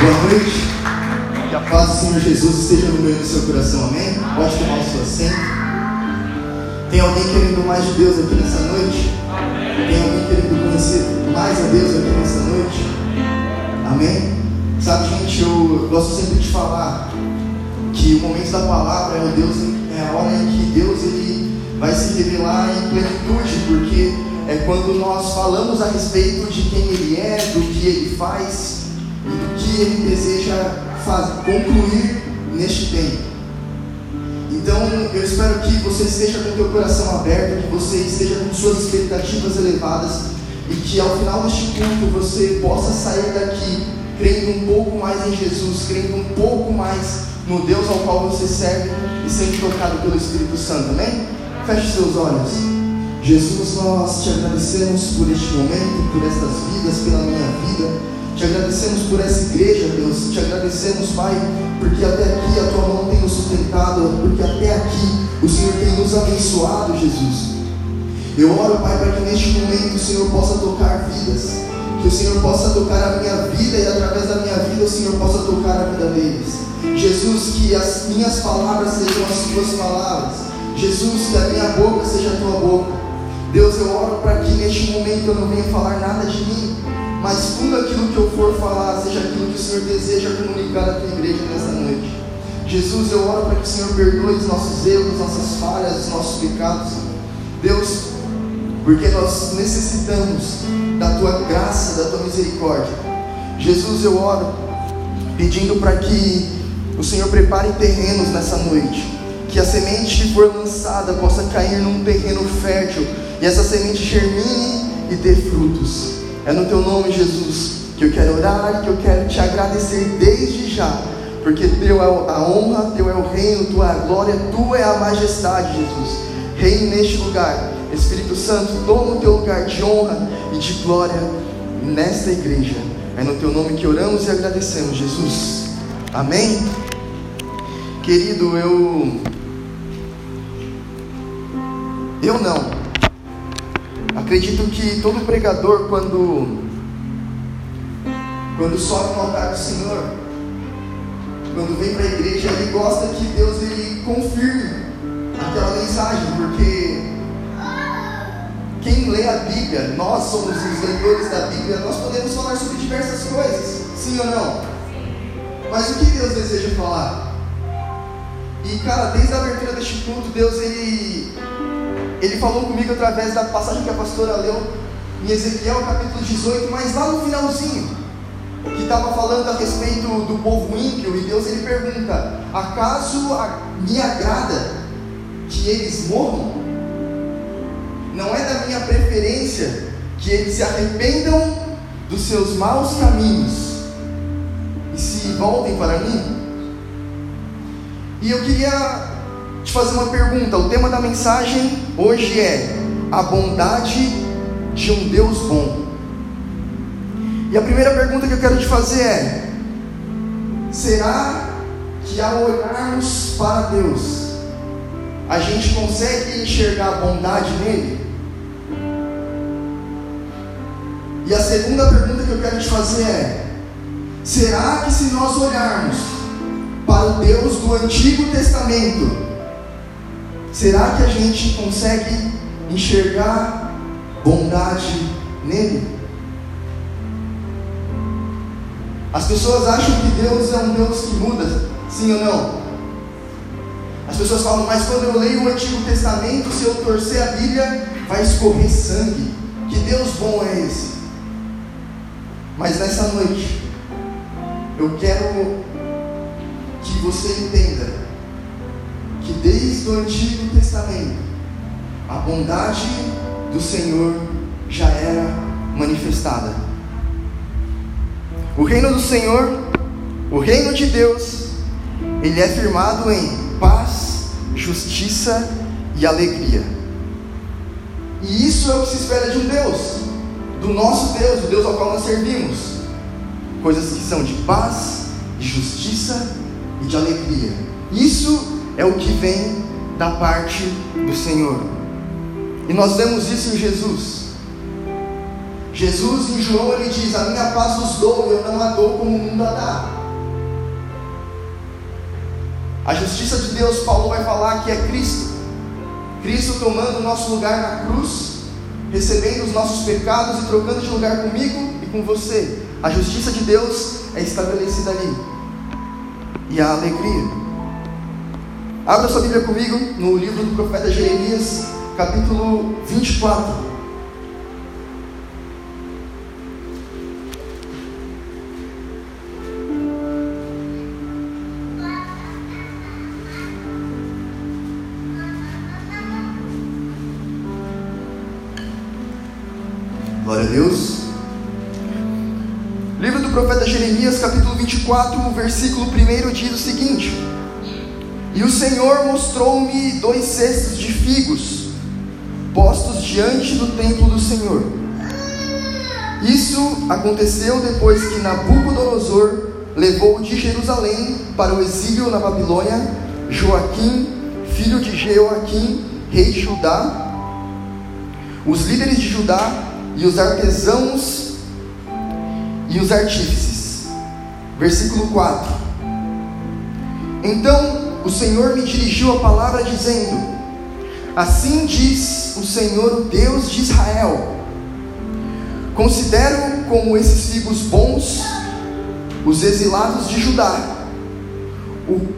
Boa noite. Que a paz do Senhor Jesus esteja no meio do seu coração, amém? Pode tomar o seu assento. Tem alguém querendo mais de Deus aqui nessa noite? Tem alguém querendo conhecer mais a Deus aqui nessa noite? Amém? Sabe, gente, eu gosto sempre de falar que o momento da palavra é, o Deus, é a hora em que Deus ele vai se revelar em plenitude, porque é quando nós falamos a respeito de quem Ele é, do que Ele faz Ele deseja fazer, concluir neste tempo. Então, eu espero que você esteja com o teu coração aberto, que você esteja com suas expectativas elevadas e que ao final deste culto você possa sair daqui crendo um pouco mais em Jesus, crendo um pouco mais no Deus ao qual você serve e sendo tocado pelo Espírito Santo, amém? Feche seus olhos. Jesus, nós te agradecemos por este momento, por estas vidas, pela minha vida. Te agradecemos por essa igreja, Deus. Te agradecemos, Pai, porque até aqui a tua mão tem nos sustentado, porque até aqui o Senhor tem nos abençoado, Jesus. Eu oro, Pai, para que neste momento o Senhor possa tocar vidas, que o Senhor possa tocar a minha vida e através da minha vida o Senhor possa tocar a vida deles. Jesus, que as minhas palavras sejam as tuas palavras. Jesus, que a minha boca seja a tua boca. Deus, eu oro para que neste momento eu não venha falar nada de mim, mas tudo aquilo que eu for falar seja aquilo que o Senhor deseja comunicar à tua igreja nessa noite. Jesus, eu oro para que o Senhor perdoe os nossos erros, nossas falhas, os nossos pecados. Deus, porque nós necessitamos da tua graça, da tua misericórdia. Jesus, eu oro pedindo para que o Senhor prepare terrenos nessa noite. Que a semente que for lançada possa cair num terreno fértil e essa semente germine e dê frutos. É no teu nome, Jesus, que eu quero orar e que eu quero te agradecer desde já, porque teu é a honra, teu é o reino, tua é a glória, tua é a majestade, Jesus. Reine neste lugar. Espírito Santo, toma o teu lugar de honra e de glória nesta igreja. É no teu nome que oramos e agradecemos, Jesus. Amém? Querido, eu. Eu não. Acredito que todo pregador, quando, quando sobe no altar do Senhor, quando vem para a igreja, ele gosta que Deus ele confirme aquela mensagem, porque quem lê a Bíblia, nós somos os leitores da Bíblia, nós podemos falar sobre diversas coisas, sim ou não? Mas o que Deus deseja falar? E cara, desde a abertura deste culto, Deus ele ele falou comigo através da passagem que a pastora leu em Ezequiel capítulo 18, mas lá no finalzinho, que estava falando a respeito do povo ímpio, e Deus ele pergunta: acaso me agrada que eles morram? Não é da minha preferência que eles se arrependam dos seus maus caminhos e se voltem para mim? E eu queria te fazer uma pergunta. O tema da mensagem hoje é a bondade de um Deus bom. E a primeira pergunta que eu quero te fazer é: será que ao olharmos para Deus, a gente consegue enxergar a bondade nele? E a segunda pergunta que eu quero te fazer é: será que se nós olharmos para o Deus do Antigo Testamento, Será que a gente consegue enxergar bondade nele? As pessoas acham que Deus é um Deus que muda, sim ou não? As pessoas falam, mas quando eu leio o Antigo Testamento, se eu torcer a Bíblia, vai escorrer sangue. Que Deus bom é esse? Mas nessa noite, eu quero que você entenda que desde o Antigo Testamento a bondade do Senhor já era manifestada. O reino do Senhor, o reino de Deus, ele é firmado em paz, justiça e alegria. E isso é o que se espera de um Deus, do nosso Deus, o Deus ao qual nós servimos. Coisas que são de paz, de justiça e de alegria. Isso é o que vem da parte do Senhor. E nós vemos isso em Jesus. Jesus em João ele diz: A minha paz vos dou, eu não a dou como o mundo a dá. A justiça de Deus, Paulo vai falar que é Cristo. Cristo tomando o nosso lugar na cruz, recebendo os nossos pecados e trocando de lugar comigo e com você. A justiça de Deus é estabelecida ali. E a alegria. Abra sua Bíblia comigo no livro do profeta Jeremias, capítulo 24. Glória a Deus. Livro do profeta Jeremias, capítulo 24, versículo 1 diz o seguinte: E o Senhor mostrou-me dois cestos de figos, postos diante do templo do Senhor. Isso aconteceu depois que Nabucodonosor levou de Jerusalém para o exílio na Babilônia Joaquim, filho de Jeoaquim, rei de Judá. Os líderes de Judá e os artesãos e os artífices. Versículo 4. Então o Senhor me dirigiu a palavra dizendo: Assim diz o Senhor, o Deus de Israel: Considero como esses figos bons os exilados de Judá,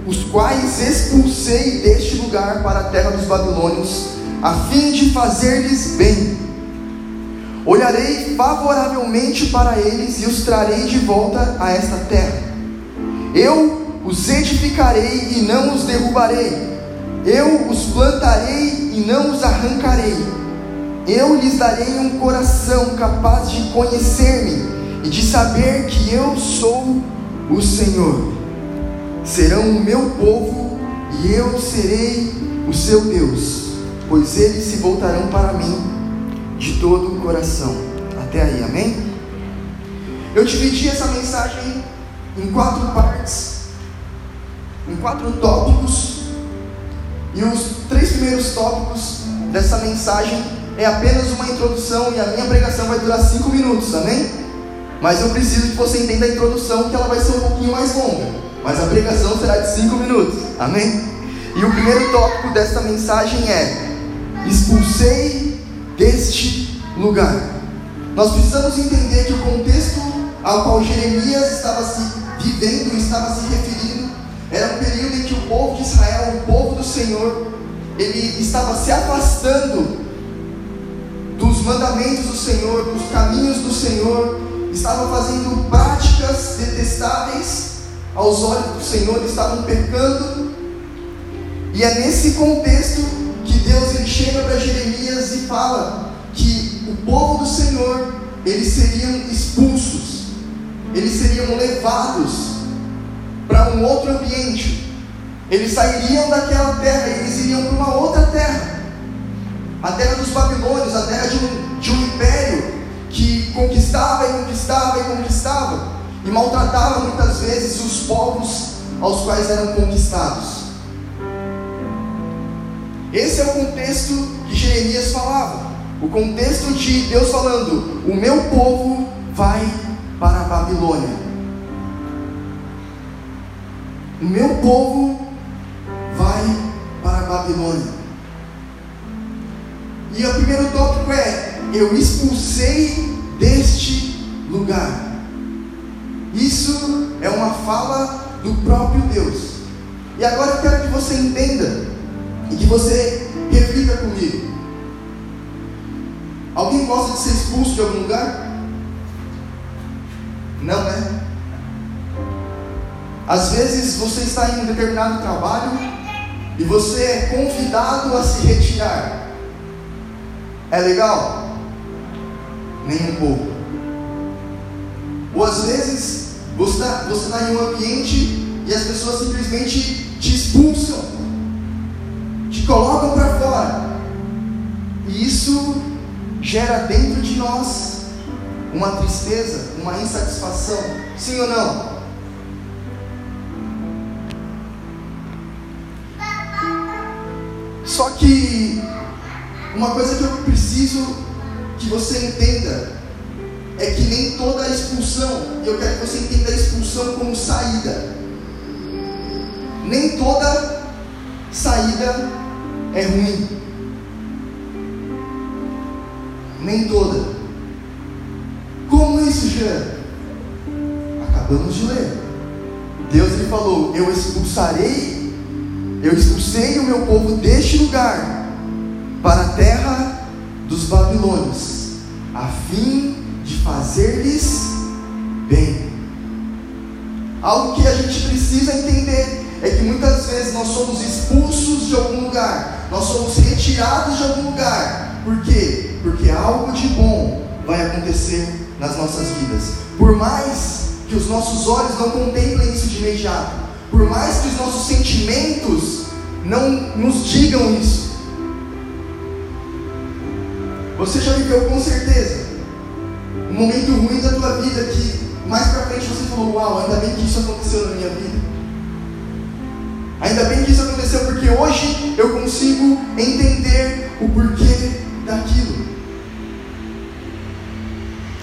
os quais expulsei deste lugar para a terra dos babilônios, a fim de fazer-lhes bem Olharei favoravelmente para eles e os trarei de volta a esta terra. Eu os edificarei e não os derrubarei. Eu os plantarei e não os arrancarei. Eu lhes darei um coração capaz de conhecer-me e de saber que eu sou o Senhor. Serão o meu povo e eu serei o seu Deus, pois eles se voltarão para mim de todo o coração. Até aí, amém? Eu dividi essa mensagem em quatro partes, em quatro tópicos, e os três primeiros tópicos dessa mensagem é apenas uma introdução e a minha pregação vai durar cinco minutos, amém? Mas eu preciso que você entenda a introdução, que ela vai ser um pouquinho mais longa, mas a pregação será de cinco minutos, amém? E o primeiro tópico dessa mensagem é: expulsei deste lugar. Nós precisamos entender que o contexto ao qual Jeremias estava se vivendo, estava se referindo, era um período em que o povo de Israel, o povo do Senhor, ele estava se afastando dos mandamentos do Senhor, dos caminhos do Senhor, estava fazendo práticas detestáveis aos olhos do Senhor, estavam pecando. E é nesse contexto que Deus ele chega para Jeremias e fala que o povo do Senhor eles seriam expulsos, eles seriam levados para um outro ambiente. Eles sairiam daquela terra e eles iriam para uma outra terra, a terra dos babilônios, a terra de um, de um império que conquistava e conquistava e conquistava e maltratava muitas vezes os povos aos quais eram conquistados. Esse é o contexto que Jeremias falava. O contexto de Deus falando: O meu povo vai para a Babilônia. O meu povo vai para a Babilônia. E o primeiro tópico é: Eu expulsei deste lugar. Isso é uma fala do próprio Deus. E agora eu quero que você entenda e que você reflita comigo. Alguém gosta de ser expulso de algum lugar? Não, né? Às vezes você está em um determinado trabalho e você é convidado a se retirar. É legal? Nem um pouco. Ou às vezes você está, você está em um ambiente e as pessoas simplesmente te expulsam te colocam para fora. E isso gera dentro de nós uma tristeza, uma insatisfação. Sim ou não? Que uma coisa que eu preciso que você entenda é que nem toda expulsão, e eu quero que você entenda a expulsão como saída. Nem toda saída é ruim. Nem toda. Como isso, Jean? Acabamos de ler. Deus lhe falou: Eu expulsarei, eu expulsei o meu povo deste lugar para a terra dos babilônios, a fim de fazer-lhes bem. Algo que a gente precisa entender é que muitas vezes nós somos expulsos de algum lugar, nós somos retirados de algum lugar. Por quê? Porque algo de bom vai acontecer nas nossas vidas. Por mais que os nossos olhos não contemplem isso de imediato, por mais que os nossos sentimentos não nos digam isso. Você já viveu com certeza um momento ruim da tua vida que mais pra frente você falou, uau, ainda bem que isso aconteceu na minha vida. Ainda bem que isso aconteceu porque hoje eu consigo entender o porquê daquilo.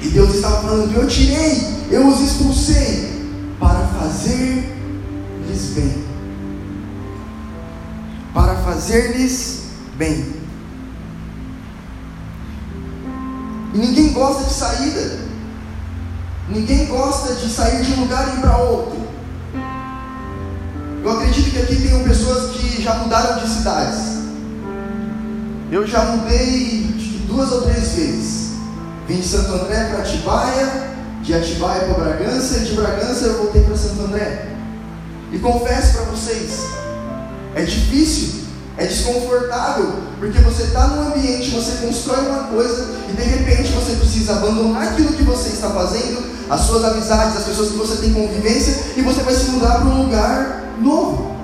E Deus estava falando: Eu tirei, eu os expulsei para fazer-lhes bem. Para fazer-lhes bem. E ninguém gosta de saída. Ninguém gosta de sair de um lugar e ir para outro. Eu acredito que aqui tenham pessoas que já mudaram de cidades. Eu já mudei duas ou três vezes. Vim de Santo André para Atibaia, de Atibaia para Bragança, e de Bragança eu voltei para Santo André. E confesso para vocês, é difícil, é desconfortável, porque você está num ambiente, você constrói uma coisa e de repente você precisa abandonar aquilo que você está fazendo, as suas amizades, as pessoas que você tem convivência, e você vai se mudar para um lugar novo.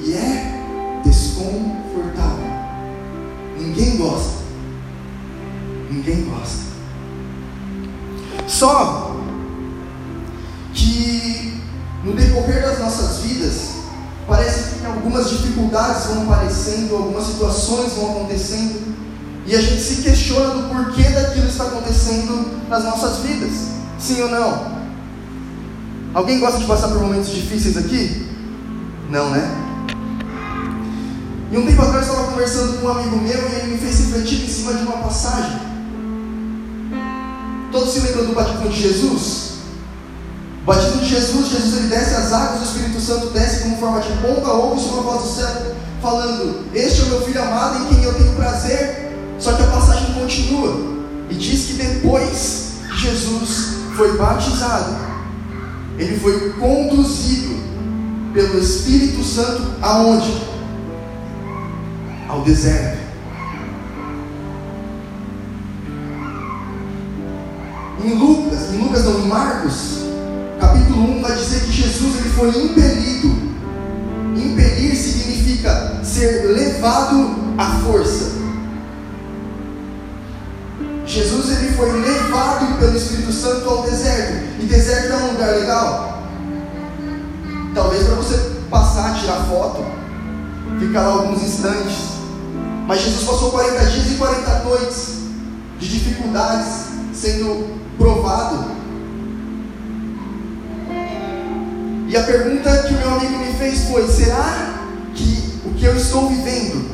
E é desconfortável. Ninguém gosta. Ninguém gosta. Só que no decorrer das nossas vidas, parece que algumas dificuldades vão aparecendo, algumas situações vão acontecendo, e a gente se questiona do porquê daquilo está acontecendo nas nossas vidas. Sim ou não? Alguém gosta de passar por momentos difíceis aqui? Não, né? E um tempo atrás eu estava conversando com um amigo meu e ele me fez refletir em cima de uma passagem. Todos se lembram do batismo de Jesus? O batismo de Jesus, Jesus ele desce as águas, o Espírito Santo desce como forma de pomba, ouve uma voz do céu falando: Este é o meu filho amado em quem eu tenho prazer. Só que a passagem continua e diz que depois que Jesus foi batizado, ele foi conduzido pelo Espírito Santo aonde? Ao deserto. Em Lucas, em Lucas não, em Marcos, capítulo 1 vai dizer que Jesus ele foi impelido. Impelir significa ser levado à força. Jesus ele foi levado pelo Espírito Santo ao deserto. E deserto é um lugar legal? Talvez para você passar, tirar foto, ficar lá alguns instantes. Mas Jesus passou 40 dias e 40 noites de dificuldades sendo provado. E a pergunta que o meu amigo me fez foi: será que o que eu estou vivendo,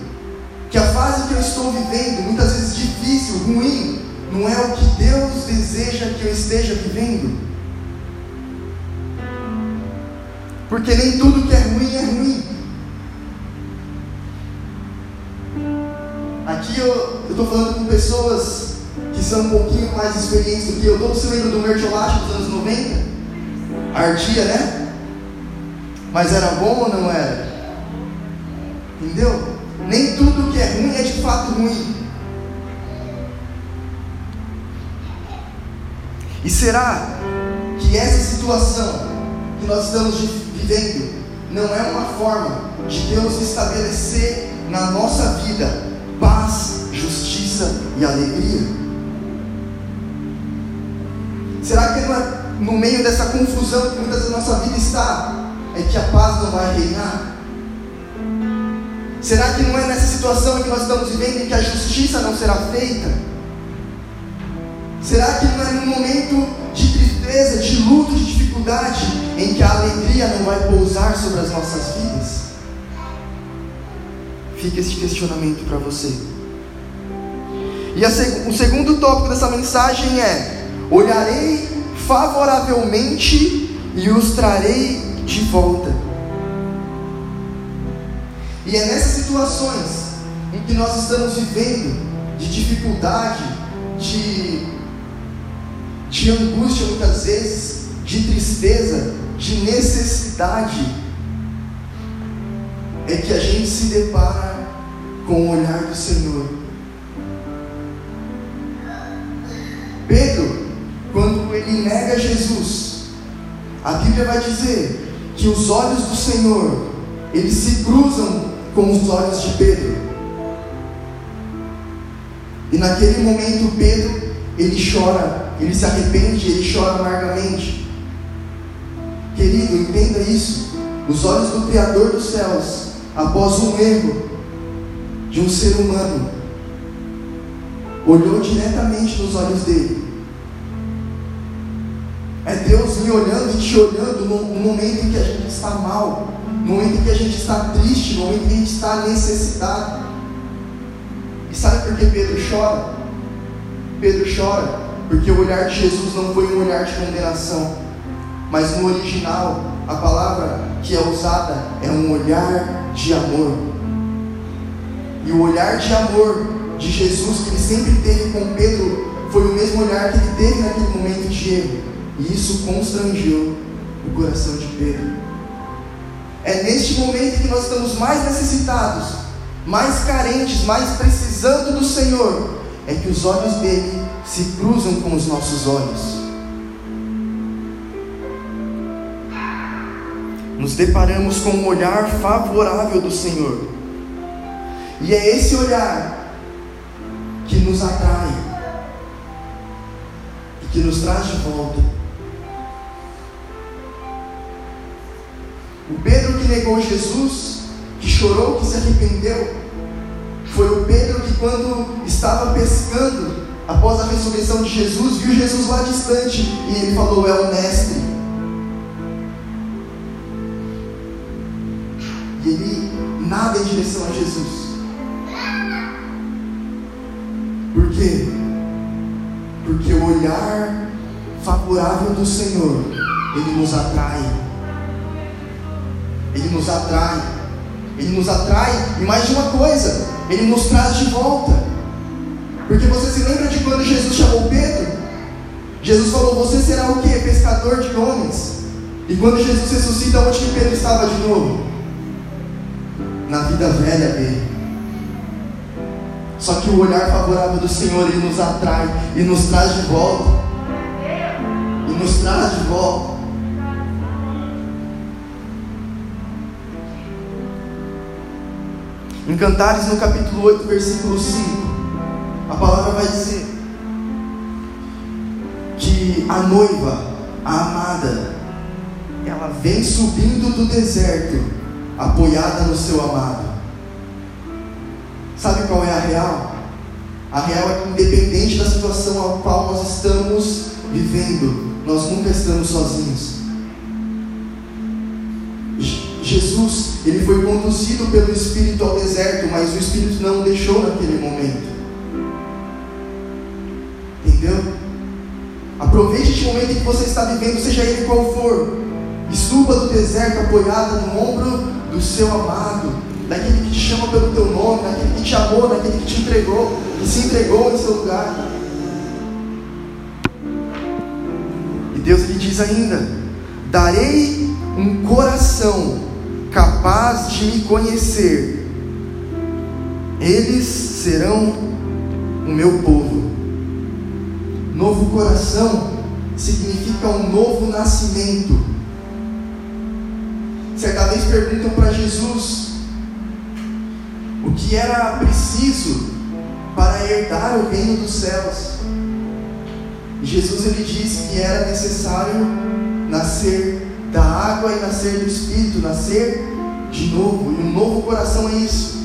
que a fase que eu estou vivendo, muitas vezes difícil, ruim, não é o que Deus deseja que eu esteja vivendo. Porque nem tudo que é ruim é ruim. Aqui eu estou falando com pessoas que são um pouquinho mais experientes do que eu. Todos se lembram do mertiolate dos anos 90? Ardia, né? Mas era bom ou não era? Entendeu? Nem tudo que é ruim é de fato ruim. E será que essa situação que nós estamos vivendo não é uma forma de Deus estabelecer na nossa vida paz, justiça e alegria? Será que é no meio dessa confusão que muitas vezes a nossa vida está, é que a paz não vai reinar? Será que não é nessa situação em que nós estamos vivendo em que a justiça não será feita? Será que não é num momento de tristeza, de luto, de dificuldade, em que a alegria não vai pousar sobre as nossas vidas? Fica esse questionamento para você. E seg o segundo tópico dessa mensagem é: olharei favoravelmente e os trarei de volta. E é nessas situações em que nós estamos vivendo de dificuldade, de, de angústia muitas vezes, de tristeza, de necessidade, é que a gente se depara com o olhar do Senhor. Pedro, quando ele nega Jesus, a Bíblia vai dizer que os olhos do Senhor, eles se cruzam com os olhos de Pedro. E naquele momento Pedro, ele chora, ele se arrepende, ele chora amargamente. Querido, entenda isso. Os olhos do Criador dos céus, após um erro de um ser humano, olhou diretamente nos olhos dele. É Deus me olhando e te olhando no, no momento em que a gente está mal, no momento em que a gente está triste, no momento em que a gente está necessitado. E sabe por que Pedro chora? Pedro chora porque o olhar de Jesus não foi um olhar de condenação, mas no original, a palavra que é usada é um olhar de amor. E o olhar de amor de Jesus que ele sempre teve com Pedro foi o mesmo olhar que ele teve naquele momento de erro. E isso constrangeu o coração de Pedro. É neste momento que nós estamos mais necessitados, mais carentes, mais precisando do Senhor, é que os olhos dele se cruzam com os nossos olhos. Nos deparamos com um olhar favorável do Senhor. E é esse olhar que nos atrai e que nos traz de volta. Negou Jesus, que chorou, que se arrependeu, foi o Pedro que, quando estava pescando, após a ressurreição de Jesus, viu Jesus lá distante e ele falou: É o Mestre. E ele nada em direção a Jesus. Por quê? Porque o olhar favorável do Senhor, ele nos atrai. Ele nos atrai. Ele nos atrai e mais de uma coisa, ele nos traz de volta. Porque você se lembra de quando Jesus chamou Pedro? Jesus falou: Você será o que? Pescador de homens. E quando Jesus ressuscita, onde que Pedro estava de novo? Na vida velha dele. Só que o olhar favorável do Senhor ele nos atrai e nos traz de volta. E nos traz de volta. Em Cantares, no capítulo 8, versículo 5, a palavra vai dizer que a noiva, a amada, ela vem subindo do deserto, apoiada no seu amado. Sabe qual é a real? A real é que, independente da situação a qual nós estamos vivendo, nós nunca estamos sozinhos. Jesus, ele foi conduzido pelo Espírito ao deserto, mas o Espírito não o deixou naquele momento. Entendeu? Aproveite este momento em que você está vivendo, seja ele qual for. E suba do deserto apoiado no ombro do seu amado, daquele que te chama pelo teu nome, daquele que te amou, daquele que te entregou, que se entregou em seu lugar. E Deus lhe diz ainda: Darei um coração capaz de me conhecer, eles serão o meu povo. Novo coração significa um novo nascimento. Certa vez perguntam para Jesus o que era preciso para herdar o reino dos céus. Jesus ele disse que era necessário nascer da água e nascer do Espírito, nascer de novo. E um novo coração é isso.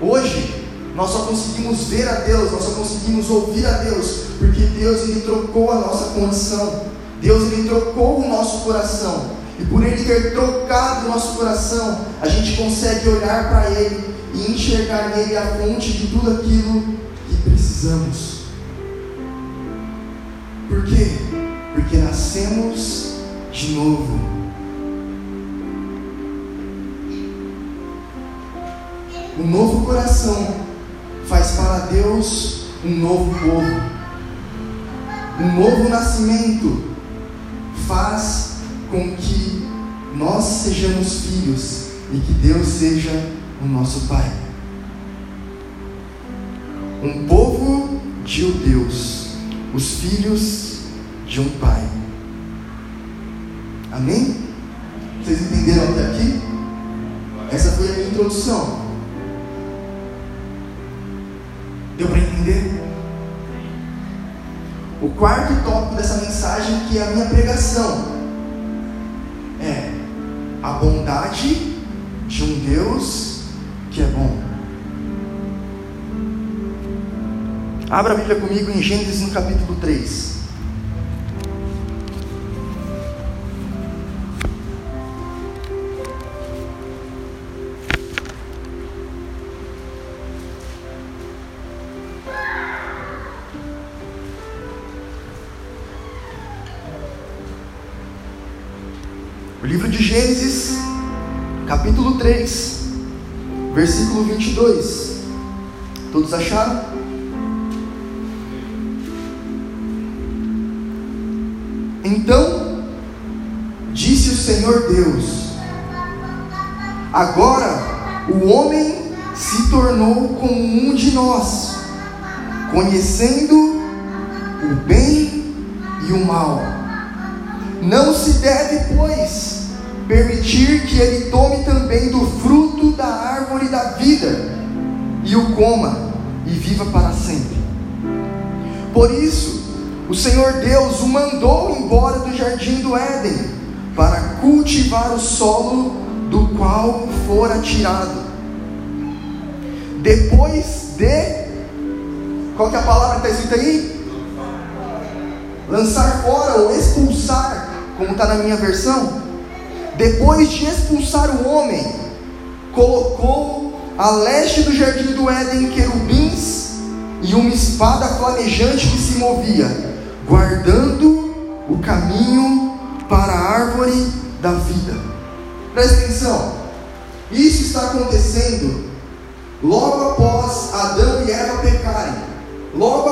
Hoje, Nós só conseguimos ver a Deus, nós só conseguimos ouvir a Deus, porque Deus ele trocou a nossa condição. Deus ele trocou o nosso coração. E por ele ter trocado o nosso coração, a gente consegue olhar para ele e enxergar nele a fonte de tudo aquilo que precisamos. Por quê? Porque nascemos de novo. O novo coração faz para Deus um novo povo. Um novo nascimento faz com que nós sejamos filhos e que Deus seja o nosso Pai. Um povo de um Deus, os filhos de um Pai. Amém? Vocês entenderam até aqui? Essa foi a minha introdução. Deu para entender? O quarto tópico dessa mensagem, que é a minha pregação, é a bondade de um Deus que é bom. Abra a Bíblia comigo em Gênesis no capítulo 3. Capítulo 3, versículo 22. Todos acharam? Então disse o Senhor Deus: Agora o homem se tornou como um de nós, conhecendo o bem e o mal. Não se deve, pois, permitir que ele tome também do fruto da árvore da vida e o coma e viva para sempre. Por isso, o Senhor Deus o mandou embora do jardim do Éden para cultivar o solo do qual fora tirado. Depois de qual que é a palavra que está escrita aí? Lançar fora ou expulsar, como está na minha versão depois de expulsar o homem, colocou a leste do jardim do Éden querubins e uma espada flamejante que se movia, guardando o caminho para a árvore da vida. Presta atenção, isso está acontecendo logo após Adão e Eva pecarem, logo,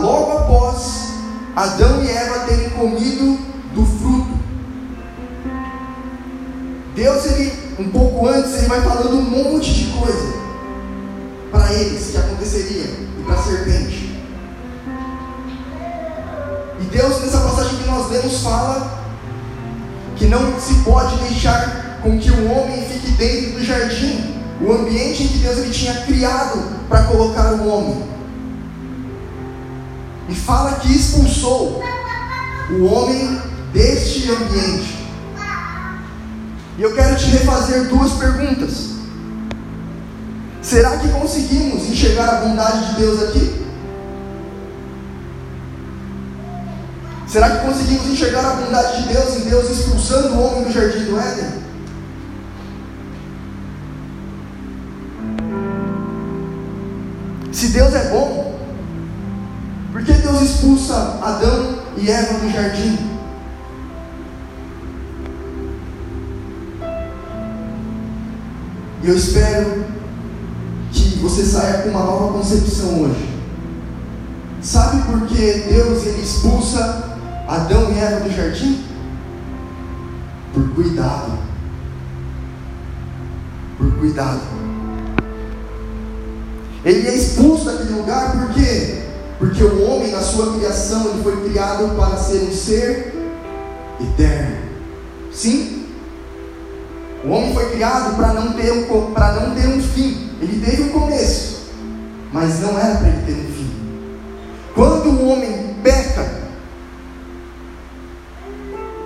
logo após Adão e Eva terem comido vai falando um monte de coisa para eles que aconteceria e para a serpente. E Deus, nessa passagem que nós lemos, fala que não se pode deixar com que o homem fique dentro do jardim, o ambiente em que Deus ele tinha criado para colocar o homem. E fala que expulsou o homem deste ambiente. E eu quero te refazer duas perguntas. Será que conseguimos enxergar a bondade de Deus aqui? Será que conseguimos enxergar a bondade de Deus em Deus expulsando o homem do jardim do Éden? Se Deus é bom, por que Deus expulsa Adão e Eva do jardim? Eu espero que você saia com uma nova concepção hoje. Sabe por que Deus ele expulsa Adão e Eva do jardim? Por cuidado. Por cuidado. Ele é expulso daquele lugar por quê? Porque o homem, na sua criação, ele foi criado para ser um ser eterno. Sim? O homem foi criado para não, ter um, não ter um fim. Ele teve um começo, mas não era para ele ter um fim. Quando o homem peca,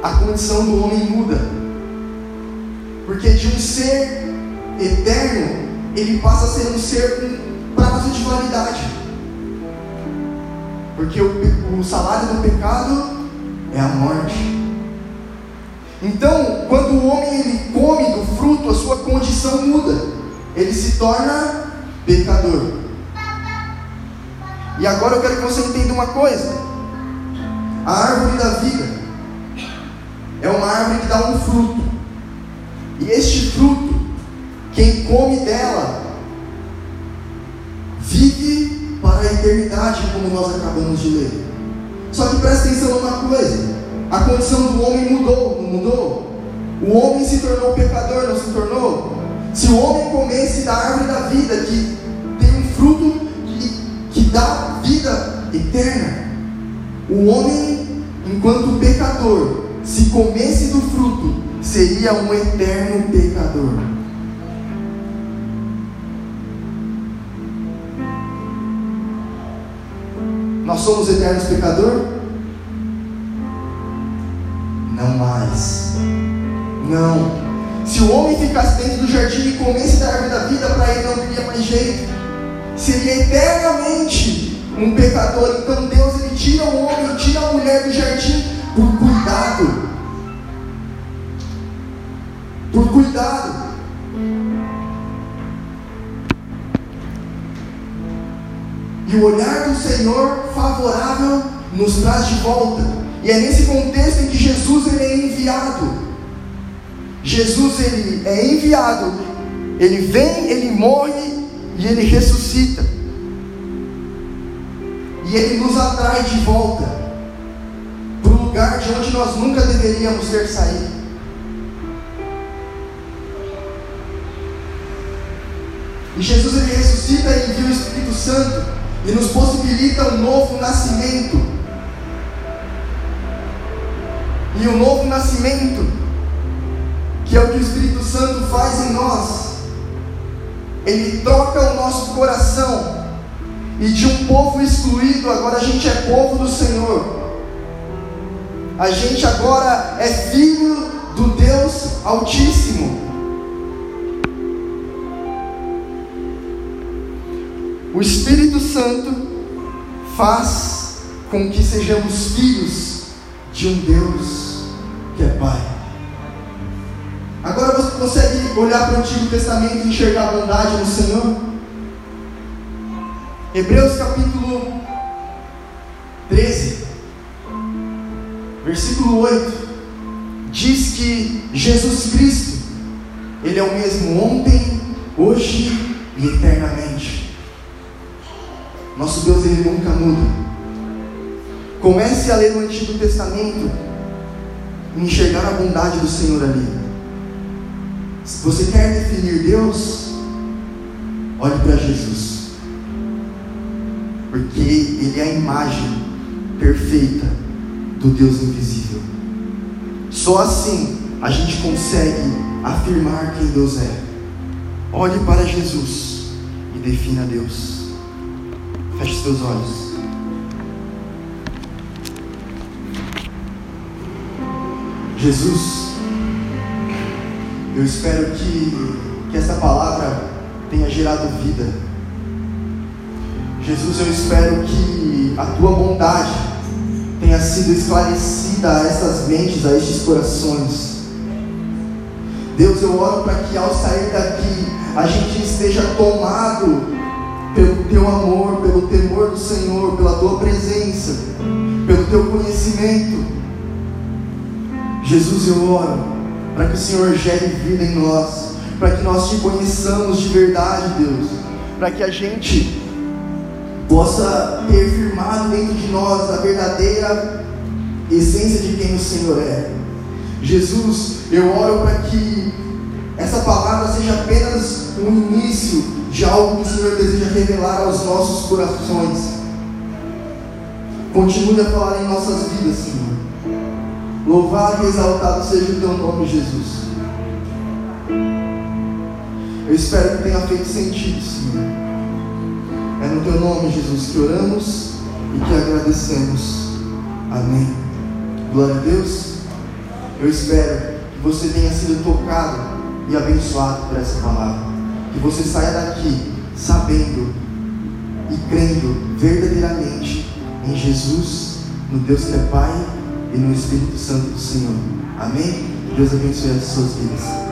a condição do homem muda. Porque de um ser eterno, ele passa a ser um ser com prazo de emocionalidade. Porque o, o salário do pecado é a morte. Então, quando o homem ele come do fruto, a sua condição muda. Ele se torna pecador. E agora eu quero que você entenda uma coisa. A árvore da vida é uma árvore que dá um fruto. E este fruto, quem come dela, vive para a eternidade, como nós acabamos de ler. Só que presta atenção numa coisa: a condição do homem mudou, não mudou? O homem se tornou pecador, não se tornou? Se o homem comesse da árvore da vida, que tem um fruto que, que dá vida eterna, o homem, enquanto pecador, se comesse do fruto, seria um eterno pecador. Nós somos eternos pecador? Não mais. Não. Se o homem ficasse dentro do jardim e comesse da árvore da vida, para ele não teria mais jeito. Seria eternamente um pecador. Então Deus ele tira o homem, tira a mulher do jardim por cuidado. Por cuidado. E o olhar do Senhor favorável nos traz de volta. E é nesse contexto em que Jesus ele é enviado. Jesus ele é enviado. Ele vem, ele morre e ele ressuscita. E ele nos atrai de volta para o lugar de onde nós nunca deveríamos ter saído. E Jesus ele ressuscita e envia o Espírito Santo e nos possibilita um novo nascimento. E o novo nascimento, que é o que o Espírito Santo faz em nós, ele troca o nosso coração, e de um povo excluído, agora a gente é povo do Senhor. A gente agora é filho do Deus Altíssimo. O Espírito Santo faz com que sejamos filhos de um Deus é Pai. Agora você consegue olhar para o Antigo Testamento e enxergar a bondade no Senhor? Hebreus capítulo 13, versículo 8, diz que Jesus Cristo, Ele é o mesmo ontem, hoje e eternamente. Nosso Deus ele nunca muda. Comece a ler o Antigo Testamento enxergar a bondade do Senhor ali. Se você quer definir Deus, olhe para Jesus. Porque Ele é a imagem perfeita do Deus invisível. Só assim a gente consegue afirmar quem Deus é. Olhe para Jesus e defina Deus. Feche seus olhos. Jesus, eu espero que, que essa palavra tenha gerado vida. Jesus, eu espero que a tua bondade tenha sido esclarecida a essas mentes, a estes corações. Deus, eu oro para que ao sair daqui a gente esteja tomado pelo teu amor, pelo temor do Senhor, pela tua presença, pelo teu conhecimento. Jesus, eu oro para que o Senhor gere vida em nós, para que nós te conheçamos de verdade, Deus, para que a gente possa ter firmado dentro de nós a verdadeira essência de quem o Senhor é. Jesus, eu oro para que essa palavra seja apenas um início de algo que o Senhor deseja revelar aos nossos corações. Continue a falar em nossas vidas, Senhor. Louvado e exaltado seja o teu nome, Jesus. Eu espero que tenha feito sentido, Senhor. É no teu nome, Jesus, que oramos e que agradecemos. Amém. Glória a Deus. Eu espero que você tenha sido tocado e abençoado por essa palavra. Que você saia daqui sabendo e crendo verdadeiramente em Jesus, no Deus que é Pai e no Espírito Santo do Senhor. Amém? Deus abençoe as suas vidas.